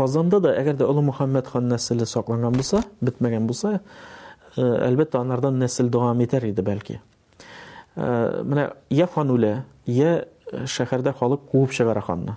Казанда да әгәр дә Олы Мөхәммәд хан нәселе сакланган булса, бетмәгән булса, э, әлбәттә анардан нәсел дәвам итәр иде бәлки. Э, менә я хан үлә, я э, шәһәрдә халык куып чыгара ханны.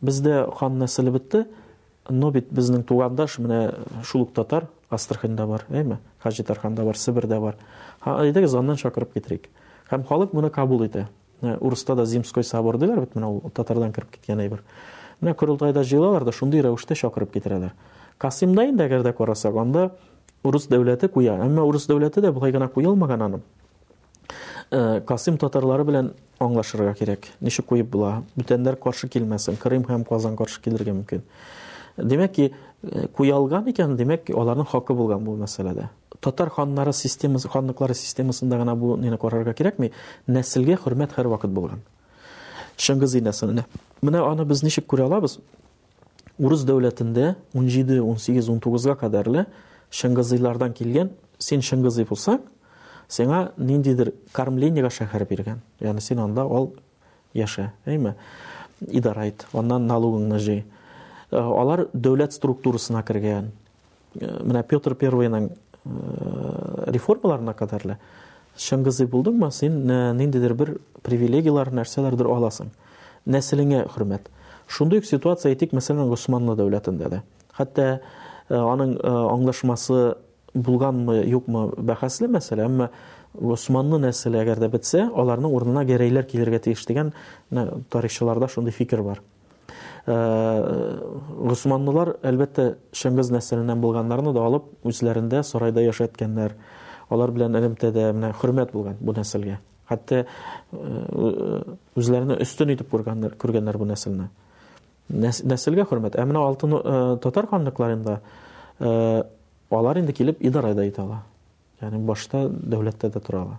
Бездә хан нәселе бетте, но бит безнең тугандаш менә шул ук татар Астраханьда бар, әйме? Хаҗи Тарханда бар, Себердә бар. Ха, әйдәгез аннан чакырып китерик. Һәм халык моны кабул итә. Менә Урыста да Зимской собор диләр бит менә ул татардан кереп киткән әйбер. Менә Корылтайда җыелалар да шундый рәвештә чакырып китерәләр. Касимда инде әгәр дә карасак, анда урыс дәүләте куя. Әмма урыс дәүләте дә болай гына куя алмаган аны. Э, Касым татарлары белән аңлашырга кирәк. Ничек куеп була? Бүтәннәр каршы килмәсен. Крым һәм Казан каршы килергә мөмкин. Димәк ки, э, куялган икән, димәк, аларның хакы булган бу мәсьәләдә. Татар ханнары системасы, ханлыклары системасында гына бу нина карарга кирәкми. Нәселгә хөрмәт һәр вакыт булган. Шыңгыз инәсенә. Менә аны без ничек күрә алабыз? урыс дәүләтендә 17, 18, 19-га кадәрле Шыңгызыйлардан килгән, син Шыңгызый булсаң, сиңа ниндидер кормлениега шәһәр биргән. Ягъни син анда ал яшә, әйме? Идара ит, аннан налогыңны җый. Э, алар дәүләт структурасына кергән, Э, менә Петр Первыйның э, реформаларына кадәрле Чыңгызый булдыңмы, син э, ниндидер бер привилегияләр, нәрсәләрдер аласың. Нәселеңә хөрмәт. Шундый ситуация әйтик, мәсәлән, Госманлы дәүләтендә дә. Хәтта аның аңлашмасы булганмы, юкмы, бәхәсле мәсьәлә, әмма Госманлы нәселе әгәр дә бетсә, аларның урынына гәрәйләр килергә тиеш дигән тарихчыларда шундый фикер бар. Госманлылар, әлбәттә, Шәмгыз нәселеннән булганнарны да алып, үзләрендә сарайда яшәткәннәр. Алар белән элемтәдә менә хөрмәт булган бу нәселгә. Хәтта үзләренә өстен итеп күргәннәр, күргәннәр бу нәселне. Нәселгә хөрмәт. Ә менә алтын татар ханлыкларында алар инде килеп идарә дә итә ала. Ягъни башта дәүләттә дә торалар.